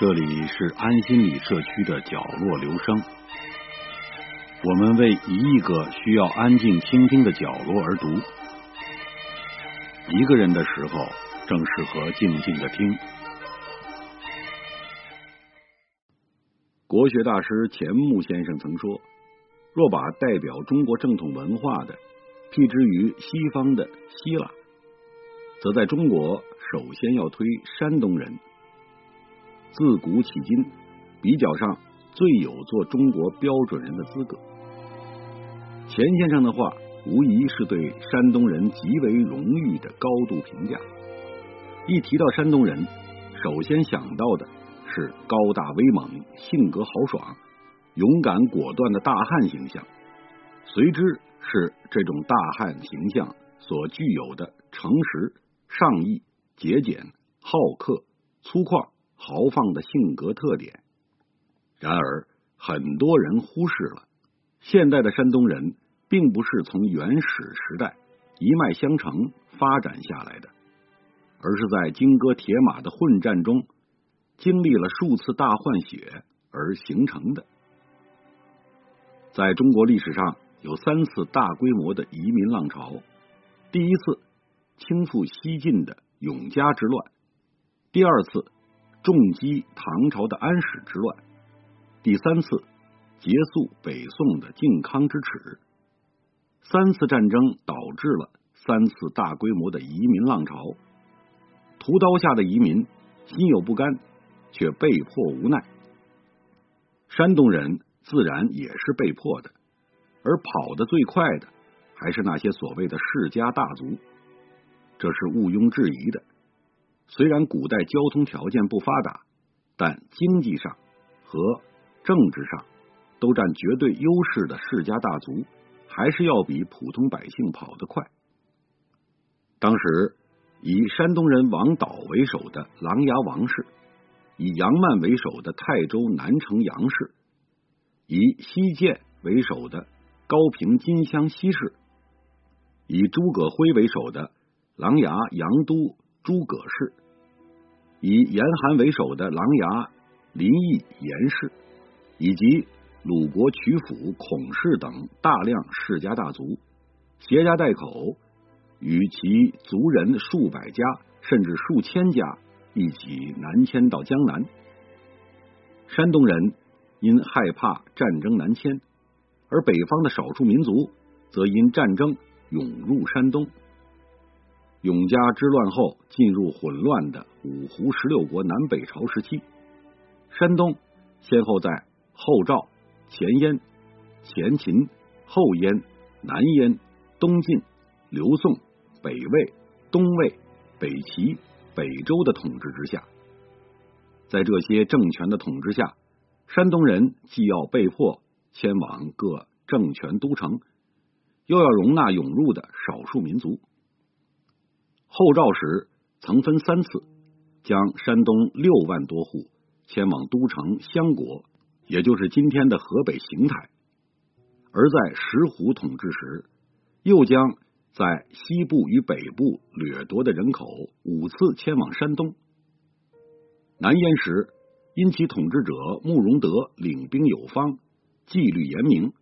这里是安心里社区的角落留声，我们为一亿个需要安静倾听的角落而读。一个人的时候，正适合静静的听。国学大师钱穆先生曾说：“若把代表中国正统文化的辟之于西方的希腊，则在中国首先要推山东人。”自古迄今，比较上最有做中国标准人的资格。钱先生的话，无疑是对山东人极为荣誉的高度评价。一提到山东人，首先想到的是高大威猛、性格豪爽、勇敢果断的大汉形象，随之是这种大汉形象所具有的诚实、上意、节俭、好客、粗犷。豪放的性格特点，然而很多人忽视了，现代的山东人并不是从原始时代一脉相承发展下来的，而是在金戈铁马的混战中，经历了数次大换血而形成的。在中国历史上有三次大规模的移民浪潮，第一次倾覆西晋的永嘉之乱，第二次。重击唐朝的安史之乱，第三次结束北宋的靖康之耻，三次战争导致了三次大规模的移民浪潮。屠刀下的移民心有不甘，却被迫无奈。山东人自然也是被迫的，而跑得最快的还是那些所谓的世家大族，这是毋庸置疑的。虽然古代交通条件不发达，但经济上和政治上都占绝对优势的世家大族，还是要比普通百姓跑得快。当时以山东人王导为首的琅琊王氏，以杨曼为首的泰州南城杨氏，以西涧为首的高平金乡西氏，以诸葛辉为首的琅琊杨都。诸葛氏，以严寒为首的琅琊临邑严氏，以及鲁国曲阜孔氏等大量世家大族，携家带口，与其族人数百家甚至数千家一起南迁到江南。山东人因害怕战争南迁，而北方的少数民族则因战争涌入山东。永嘉之乱后，进入混乱的五胡十六国南北朝时期，山东先后在后赵、前燕、前秦、后燕、南燕、东晋、刘宋、北魏、东魏、北齐、北周的统治之下，在这些政权的统治下，山东人既要被迫迁往各政权都城，又要容纳涌入的少数民族。后赵时曾分三次将山东六万多户迁往都城襄国，也就是今天的河北邢台；而在石虎统治时，又将在西部与北部掠夺的人口五次迁往山东。南燕时，因其统治者慕容德领兵有方，纪律严明，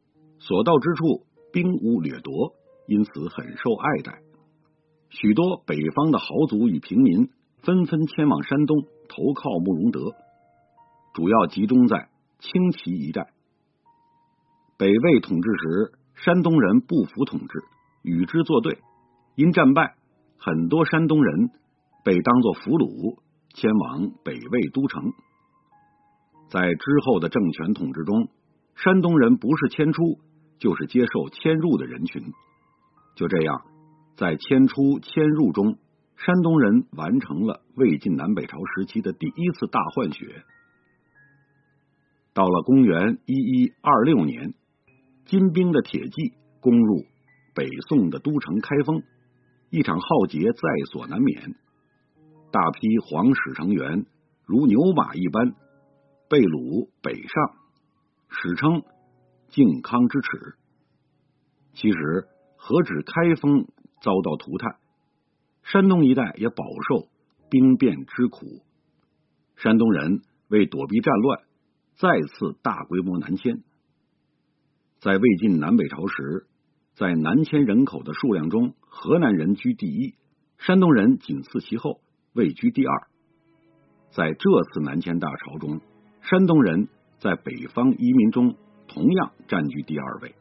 所到之处兵无掠夺，因此很受爱戴。许多北方的豪族与平民纷纷迁往山东投靠慕容德，主要集中在青旗一带。北魏统治时，山东人不服统治，与之作对，因战败，很多山东人被当作俘虏迁往北魏都城。在之后的政权统治中，山东人不是迁出，就是接受迁入的人群。就这样。在迁出迁入中，山东人完成了魏晋南北朝时期的第一次大换血。到了公元一一二六年，金兵的铁骑攻入北宋的都城开封，一场浩劫在所难免。大批皇室成员如牛马一般被掳北上，史称靖康之耻。其实何止开封？遭到涂炭，山东一带也饱受兵变之苦。山东人为躲避战乱，再次大规模南迁。在魏晋南北朝时，在南迁人口的数量中，河南人居第一，山东人仅次其后，位居第二。在这次南迁大潮中，山东人在北方移民中同样占据第二位。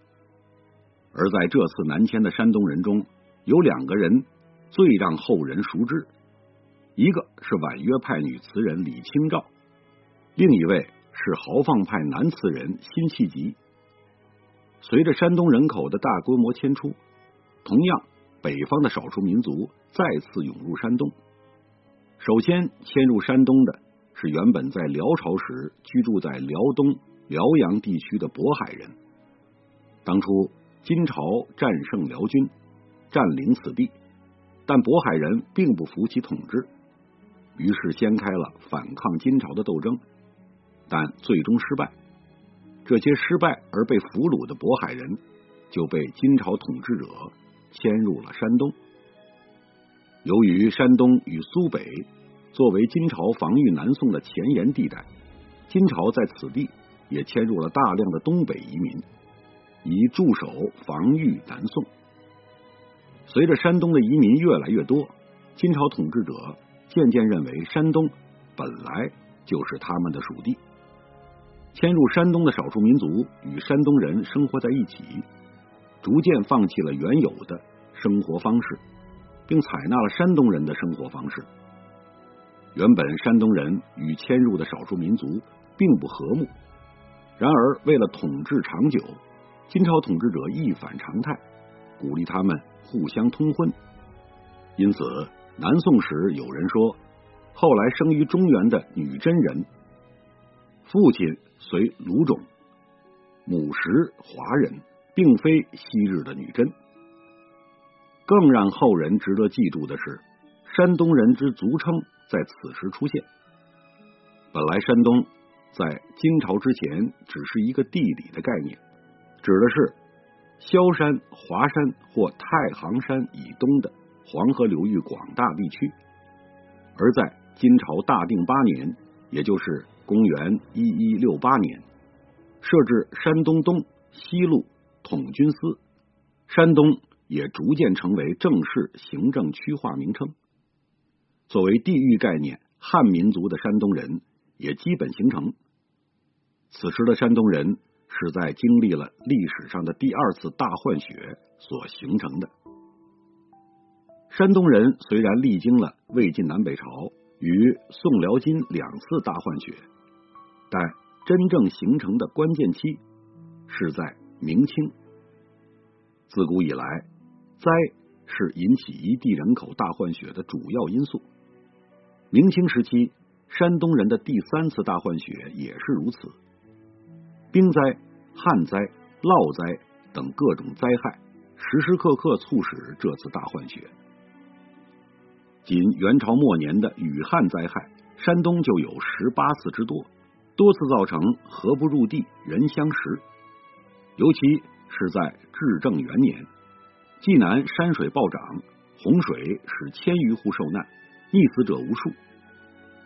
而在这次南迁的山东人中，有两个人最让后人熟知，一个是婉约派女词人李清照，另一位是豪放派男词人辛弃疾。随着山东人口的大规模迁出，同样北方的少数民族再次涌入山东。首先迁入山东的是原本在辽朝时居住在辽东、辽阳地区的渤海人。当初金朝战胜辽军，占领此地，但渤海人并不服其统治，于是掀开了反抗金朝的斗争，但最终失败。这些失败而被俘虏的渤海人，就被金朝统治者迁入了山东。由于山东与苏北作为金朝防御南宋的前沿地带，金朝在此地也迁入了大量的东北移民，以驻守防御南宋。随着山东的移民越来越多，金朝统治者渐渐认为山东本来就是他们的属地。迁入山东的少数民族与山东人生活在一起，逐渐放弃了原有的生活方式，并采纳了山东人的生活方式。原本山东人与迁入的少数民族并不和睦，然而为了统治长久，金朝统治者一反常态，鼓励他们互相通婚。因此，南宋时有人说，后来生于中原的女真人，父亲。随卢种，母实华人，并非昔日的女真。更让后人值得记住的是，山东人之族称在此时出现。本来山东在金朝之前只是一个地理的概念，指的是萧山、华山或太行山以东的黄河流域广大地区。而在金朝大定八年，也就是公元一一六八年，设置山东东西路统军司，山东也逐渐成为正式行政区划名称。作为地域概念，汉民族的山东人也基本形成。此时的山东人是在经历了历史上的第二次大换血所形成的。山东人虽然历经了魏晋南北朝与宋辽金两次大换血。但真正形成的关键期是在明清。自古以来，灾是引起一地人口大换血的主要因素。明清时期，山东人的第三次大换血也是如此。兵灾、旱灾、涝灾等各种灾害，时时刻刻促使这次大换血。仅元朝末年的雨旱灾害，山东就有十八次之多。多次造成河不入地，人相食。尤其是在至正元年，济南山水暴涨，洪水使千余户受难，溺死者无数。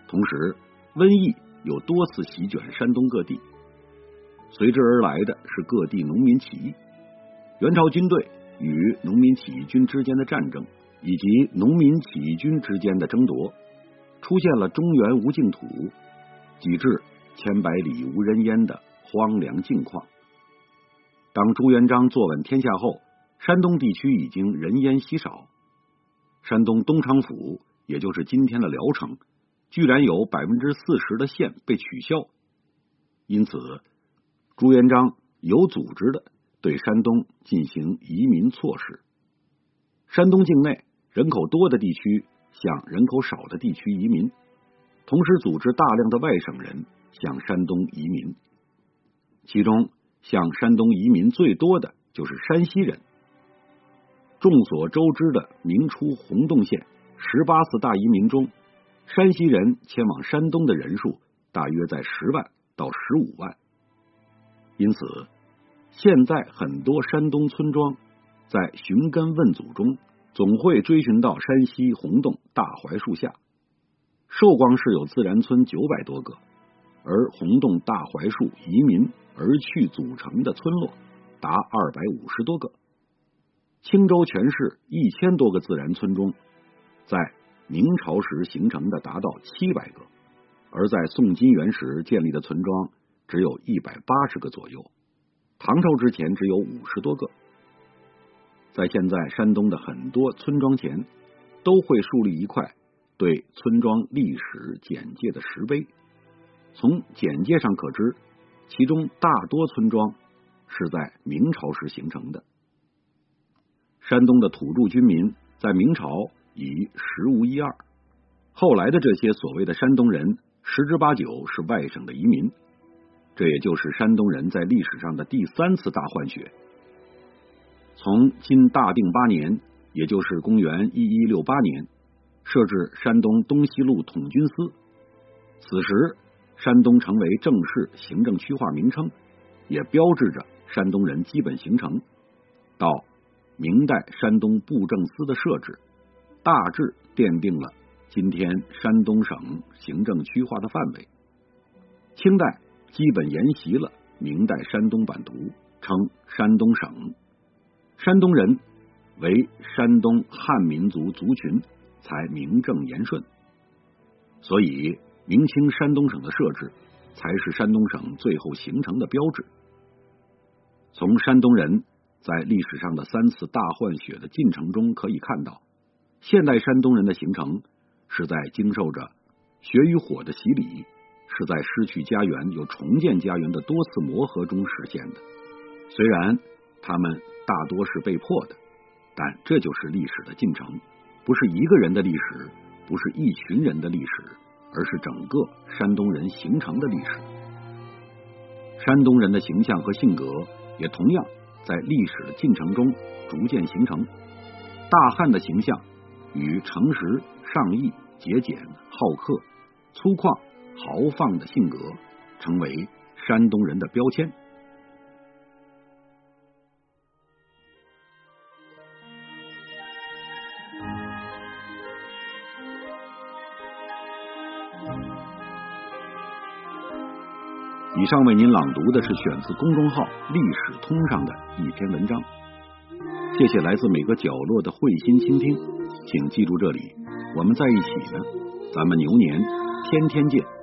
同时，瘟疫又多次席卷山东各地，随之而来的是各地农民起义。元朝军队与农民起义军之间的战争，以及农民起义军之间的争夺，出现了中原无净土，几至。千百里无人烟的荒凉境况。当朱元璋坐稳天下后，山东地区已经人烟稀少。山东东昌府，也就是今天的聊城，居然有百分之四十的县被取消。因此，朱元璋有组织的对山东进行移民措施。山东境内人口多的地区向人口少的地区移民，同时组织大量的外省人。向山东移民，其中向山东移民最多的就是山西人。众所周知的明初洪洞县十八次大移民中，山西人迁往山东的人数大约在十万到十五万。因此，现在很多山东村庄在寻根问祖中，总会追寻到山西洪洞大槐树下。寿光市有自然村九百多个。而洪洞大槐树移民而去组成的村落达二百五十多个。青州全市一千多个自然村中，在明朝时形成的达到七百个，而在宋金元时建立的村庄只有一百八十个左右。唐朝之前只有五十多个。在现在山东的很多村庄前，都会树立一块对村庄历史简介的石碑。从简介上可知，其中大多村庄是在明朝时形成的。山东的土著居民在明朝已十无一二，后来的这些所谓的山东人，十之八九是外省的移民。这也就是山东人在历史上的第三次大换血。从今大定八年，也就是公元一一六八年，设置山东东西路统军司。此时，山东成为正式行政区划名称，也标志着山东人基本形成。到明代，山东布政司的设置，大致奠定了今天山东省行政区划的范围。清代基本沿袭了明代山东版图，称山东省。山东人为山东汉民族族群，才名正言顺。所以，明清山东省的设置，才是山东省最后形成的标志。从山东人在历史上的三次大换血的进程中可以看到，现代山东人的形成是在经受着血与火的洗礼，是在失去家园又重建家园的多次磨合中实现的。虽然他们。大多是被迫的，但这就是历史的进程，不是一个人的历史，不是一群人的历史，而是整个山东人形成的历史。山东人的形象和性格也同样在历史的进程中逐渐形成。大汉的形象与诚实、上义、节俭、好客、粗犷、豪放的性格，成为山东人的标签。以上为您朗读的是选自公众号“历史通”上的一篇文章。谢谢来自每个角落的慧心倾听，请记住这里，我们在一起呢，咱们牛年天天见。